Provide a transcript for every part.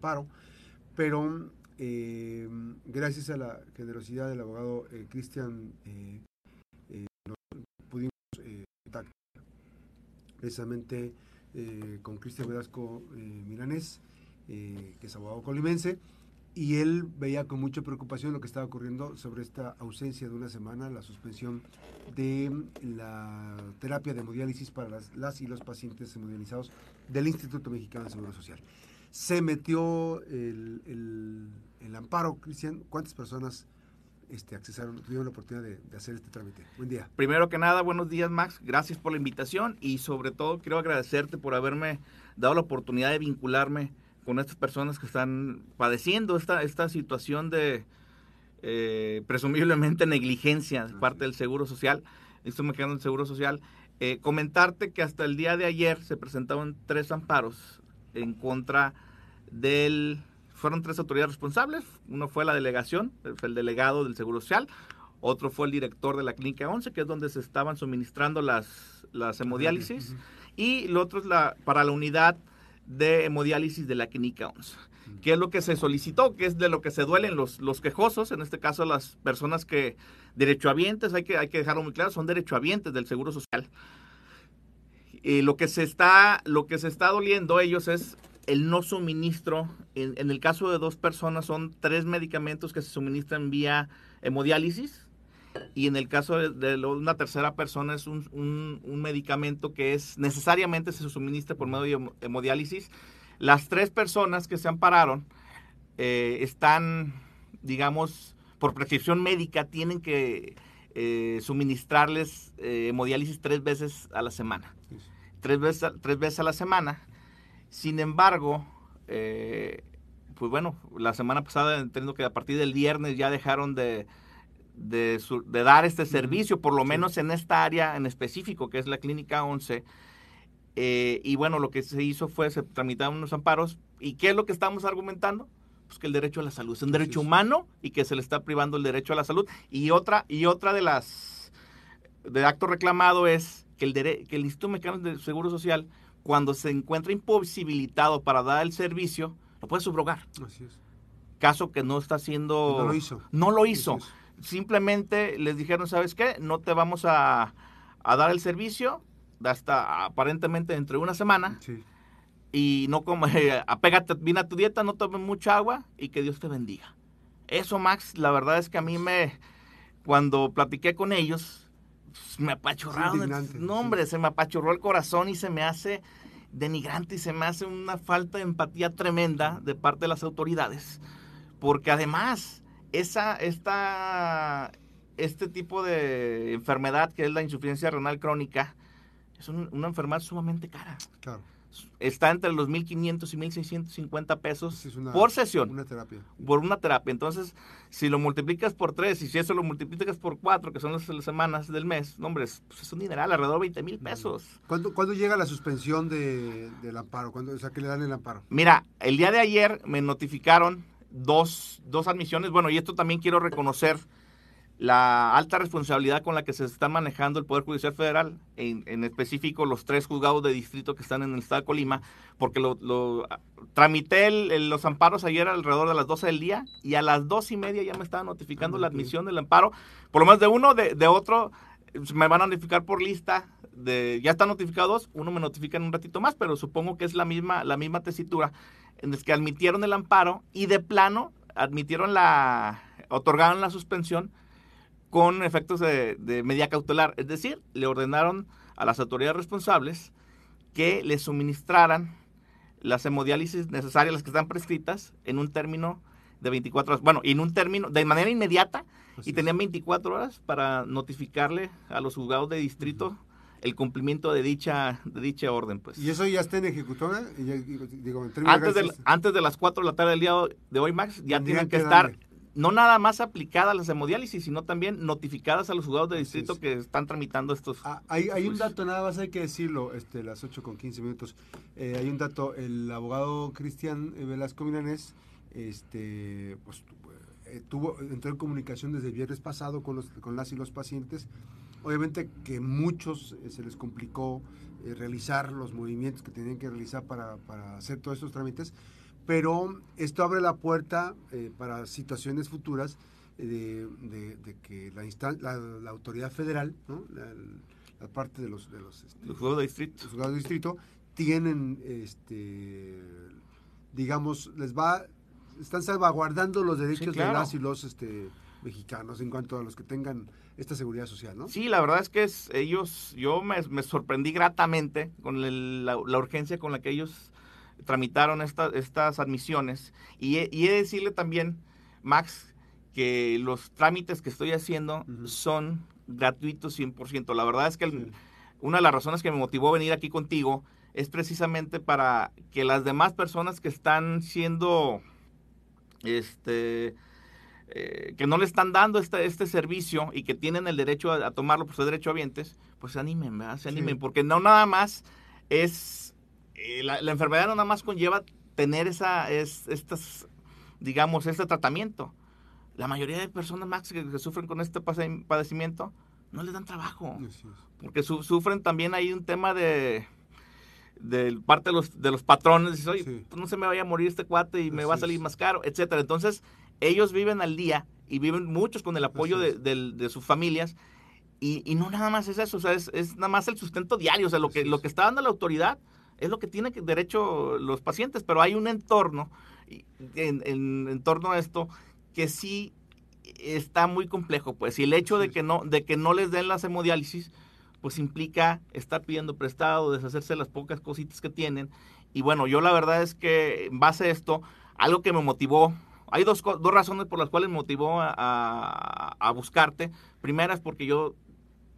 amparo, pero eh, gracias a la generosidad del abogado eh, Cristian, eh, pudimos contactar precisamente con Cristian Velasco Milanés, que es abogado colimense, y él veía con mucha preocupación lo que estaba ocurriendo sobre esta ausencia de una semana, la suspensión de la terapia de hemodiálisis para las, las y los pacientes hemodializados del Instituto Mexicano de Seguro Social. Se metió el, el, amparo, Cristian. ¿Cuántas personas este, accesaron, tuvieron la oportunidad de, de, hacer este trámite? Buen día. Primero que nada, buenos días, Max. Gracias por la invitación y sobre todo quiero agradecerte por haberme dado la oportunidad de vincularme con estas personas que están padeciendo esta, esta situación de eh, presumiblemente negligencia de parte del Seguro Social. Estoy me quedando el Seguro Social. Eh, comentarte que hasta el día de ayer se presentaron tres amparos en contra del... Fueron tres autoridades responsables. Uno fue la delegación, el delegado del Seguro Social. Otro fue el director de la Clínica 11, que es donde se estaban suministrando las, las hemodiálisis. Y el otro es la, para la unidad de hemodiálisis de la clínica 11. ¿Qué es lo que se solicitó? ¿Qué es de lo que se duelen los, los quejosos? En este caso, las personas que, derechohabientes, hay que, hay que dejarlo muy claro, son derechohabientes del Seguro Social. Y lo que se está, lo que se está doliendo ellos es el no suministro. En, en el caso de dos personas, son tres medicamentos que se suministran vía hemodiálisis y en el caso de, una tercera persona es un, un, medicamento que es necesariamente se suministra por medio de hemodiálisis. Las tres personas que se ampararon eh, están, digamos, por prescripción médica, tienen que eh, suministrarles eh, hemodiálisis tres veces a la semana. Tres veces, tres veces a la semana. Sin embargo, pues bueno, la semana pasada entiendo que a partir del viernes ya dejaron de de, dar este servicio, por lo menos en esta área en específico, que es la Clínica 11. Eh, y bueno, lo que se hizo fue, se tramitaron unos amparos. ¿Y qué es lo que estamos argumentando? Pues que el derecho a la salud es un derecho humano y que se le está privando el derecho a la salud. Y otra, y otra de las de acto reclamado es que el, que el Instituto Mexicano de Seguro Social, cuando se encuentra imposibilitado para dar el servicio, lo puede subrogar. Así es. Caso que no está haciendo. No lo hizo. No lo hizo simplemente les dijeron, ¿sabes qué? No te vamos a, dar el servicio hasta aparentemente entre una semana. Y no como, apégate bien a tu dieta, no tomes mucha agua y que Dios te bendiga. Eso, Max, la verdad es que a mí me, cuando platiqué con ellos, me apachurraron. no, hombre, se me apachurró el corazón y se me hace denigrante y se me hace una falta de empatía tremenda de parte de las autoridades. Porque además, esa, esta, este tipo de enfermedad que es la insuficiencia renal crónica es una enfermedad sumamente cara. Claro. Está entre los 1.500 y 1.650 pesos por sesión. Una terapia. Por una terapia. Entonces, si lo multiplicas por tres y si eso lo multiplicas por cuatro, que son las, semanas del mes, no, hombre, es, pues es un dineral, alrededor de 20 mil pesos. ¿Cuándo, ¿Cuándo, llega la suspensión de, del amparo? ¿Cuándo, o sea, que le dan el amparo? Mira, el día de ayer me notificaron dos, dos admisiones. Bueno, y esto también quiero reconocer la alta responsabilidad con la que se está manejando el Poder Judicial Federal, en, en, específico los tres juzgados de distrito que están en el estado de Colima, porque lo, lo tramité los amparos ayer alrededor de las 12 del día y a las dos y media ya me estaba notificando la admisión del amparo, por lo menos de uno, de, de otro, me van a notificar por lista, de, ya están notificados, uno me notifica en un ratito más, pero supongo que es la misma, la misma tesitura en los que admitieron el amparo y de plano admitieron la, otorgaron la suspensión con efectos de, de medida cautelar. Es decir, le ordenaron a las autoridades responsables que le suministraran las hemodiálisis necesarias, las que están prescritas, en un término de 24 horas. Bueno, en un término, de manera inmediata, y tenían 24 horas para notificarle a los juzgados de distrito el cumplimiento de dicha de dicha orden pues. Y eso ya está en ejecutora antes de, antes de las 4 de la tarde del día de hoy Max ya tienen que, estar no nada más aplicadas las hemodiálisis, sino también notificadas a los juzgados de distrito que están tramitando estos. Ah, hay, hay un dato, nada más hay que decirlo, este, las 8 con 15 minutos. Eh, hay un dato, el abogado Cristian Velasco Milanés, este, pues, eh, tuvo, entró en comunicación desde el viernes pasado con, los, con las y los pacientes Obviamente que muchos eh, se les complicó eh, realizar los movimientos que tenían que realizar para, hacer todos estos trámites, pero esto abre la puerta eh, para situaciones futuras de, que la, la, autoridad federal, ¿no? la, parte de los, de los, este, juzgados de distrito, los de distrito tienen, este, digamos, les va, están salvaguardando los derechos de las y los este, mexicanos en cuanto a los que tengan esta seguridad social, ¿no? Sí, la verdad es que es, ellos, yo me, sorprendí gratamente con la, urgencia con la que ellos tramitaron estas admisiones. Y, he de decirle también, Max, que los trámites que estoy haciendo son gratuitos 100%. La verdad es que una de las razones que me motivó a venir aquí contigo es precisamente para que las demás personas que están siendo este eh, que no le están dando este, este servicio y que tienen el derecho a, tomarlo por su derecho a vientes, pues se animen, ¿verdad? Se animen, porque no nada más es, eh, la, enfermedad no nada más conlleva tener esa, es, estas, digamos, este tratamiento. La mayoría de personas, Max, que, sufren con este padecimiento, no les dan trabajo. Porque sufren también hay un tema de, de parte de los, de los patrones, dices, oye, pues no se me vaya a morir este cuate y me va a salir más caro, etcétera. Entonces, ellos viven al día y viven muchos con el apoyo de, sus familias. Y, no nada más es eso, o sea, es, nada más el sustento diario, o sea, lo que, lo que está dando la autoridad es lo que tienen derecho los pacientes, pero hay un entorno en, en, torno a esto que sí está muy complejo, pues, y el hecho de que no, de que no les den las hemodiálisis, pues implica estar pidiendo prestado, deshacerse de las pocas cositas que tienen. Y bueno, yo la verdad es que en base a esto, algo que me motivó hay dos, dos razones por las cuales me motivó a, buscarte. Primera es porque yo,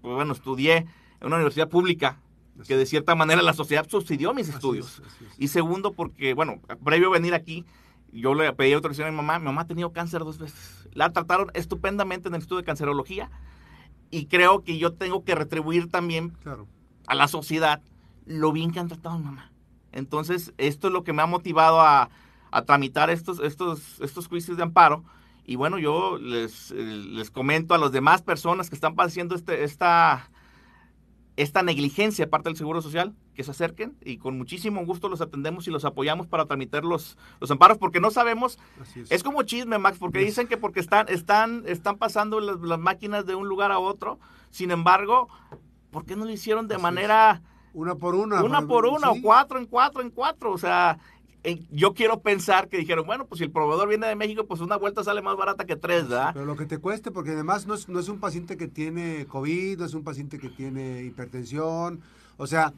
pues bueno, estudié en una universidad pública que de cierta manera la sociedad subsidió mis estudios. Y segundo, porque, bueno, previo a venir aquí, yo le pedí autorización a mi mamá. Mi mamá ha tenido cáncer dos veces. La trataron estupendamente en el estudio de cancerología. Y creo que yo tengo que retribuir también a la sociedad lo bien que han tratado a mi mamá. Entonces, esto es lo que me ha motivado a, a tramitar estos, estos, estos juicios de amparo. Y bueno, yo les, les comento a las demás personas que están padeciendo este, esta, esta negligencia parte del Seguro Social, que se acerquen y con muchísimo gusto los atendemos y los apoyamos para tramitar los, los amparos, porque no sabemos, es. como chisme, Max, porque dicen que porque están, están, están pasando las, las, máquinas de un lugar a otro, sin embargo, ¿por qué no lo hicieron de manera... Una por una. Una por una, o cuatro en cuatro en cuatro, o sea, yo quiero pensar que dijeron, bueno, pues si el proveedor viene de México, pues una vuelta sale más barata que tres, ¿verdad? Pero lo que te cueste, porque además no es, no es un paciente que tiene COVID, no es un paciente que tiene hipertensión, o sea,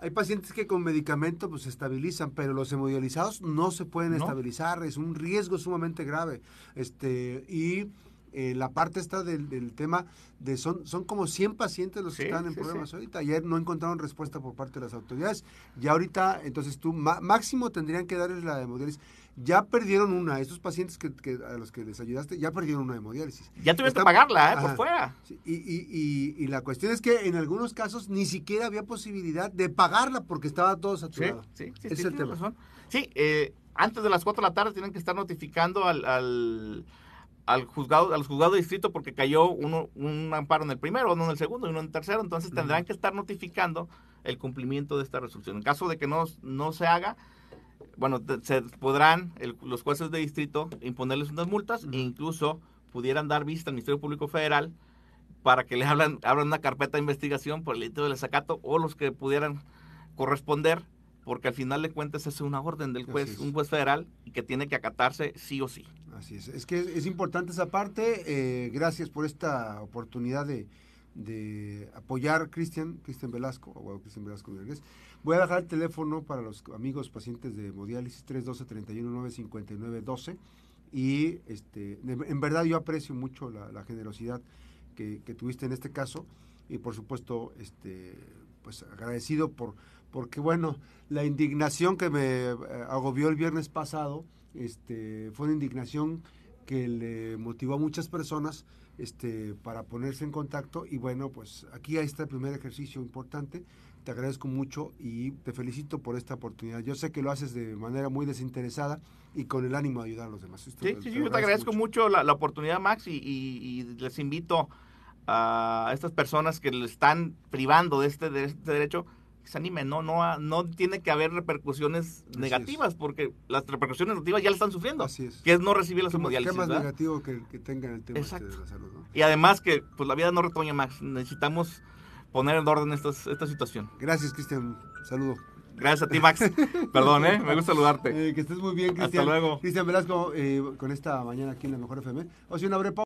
hay pacientes que con medicamento pues se estabilizan, pero los hemodializados no se pueden estabilizar, es un riesgo sumamente grave. Este, y eh, la parte está del, tema de son, son como 100 pacientes los que están en problemas ahorita. Ayer no encontraron respuesta por parte de las autoridades. Ya ahorita, entonces tú, máximo tendrían que darles la hemodiálisis. Ya perdieron una, estos pacientes que, a los que les ayudaste, ya perdieron una hemodiálisis. Ya tuvieron que pagarla, ¿eh? Por fuera. y, y, y, la cuestión es que en algunos casos ni siquiera había posibilidad de pagarla porque estaba todo saturado. Sí, sí, es el tema. Sí, eh, antes de las 4 de la tarde tienen que estar notificando al al juzgado, al juzgado de distrito porque cayó uno, un amparo en el primero, uno en el segundo y uno en el tercero, entonces tendrán que estar notificando el cumplimiento de esta resolución. En caso de que no, no se haga, bueno, se podrán los jueces de distrito imponerles unas multas e incluso pudieran dar vista al Ministerio Público Federal para que le hablan, abran una carpeta de investigación por el delito del desacato o los que pudieran corresponder porque al final de cuentas es una orden del juez, un juez federal, y que tiene que acatarse sí o sí. Así es, es que es importante esa parte. Eh, gracias por esta oportunidad de, apoyar Cristian, Cristian Velasco, o Cristian Velasco Voy a dejar el teléfono para los amigos pacientes de hemodiálisis 312-319-5912 y este, en verdad yo aprecio mucho la, generosidad que, que, tuviste en este caso y por supuesto este, pues agradecido por porque bueno, la indignación que me eh, agobió el viernes pasado este, fue una indignación que le motivó a muchas personas este, para ponerse en contacto y bueno, pues aquí está el primer ejercicio importante. Te agradezco mucho y te felicito por esta oportunidad. Yo sé que lo haces de manera muy desinteresada y con el ánimo de ayudar a los demás. sí, sí, yo te agradezco mucho, la, oportunidad, Max, y, les invito a estas personas que le están privando de este, de este derecho que se animen, no, no, no tiene que haber repercusiones Así negativas, porque las repercusiones negativas ya le están sufriendo, Así es. que es no recibir la ¿Qué, más- hemodiálisis. más ¿verdad? negativo que, que tenga el tema este de la salud? ¿no? Y además que pues la vida no retoña, Max, necesitamos poner en orden estas- esta situación. Gracias, Cristian. Saludo. Gracias a ti, Max. Perdón, ¿eh? Me gusta saludarte. Eh, que estés muy bien, Hasta Cristian. luego. Cristian Velasco, eh, con esta mañana aquí en la Mejor FM. O sea, una breve pausa.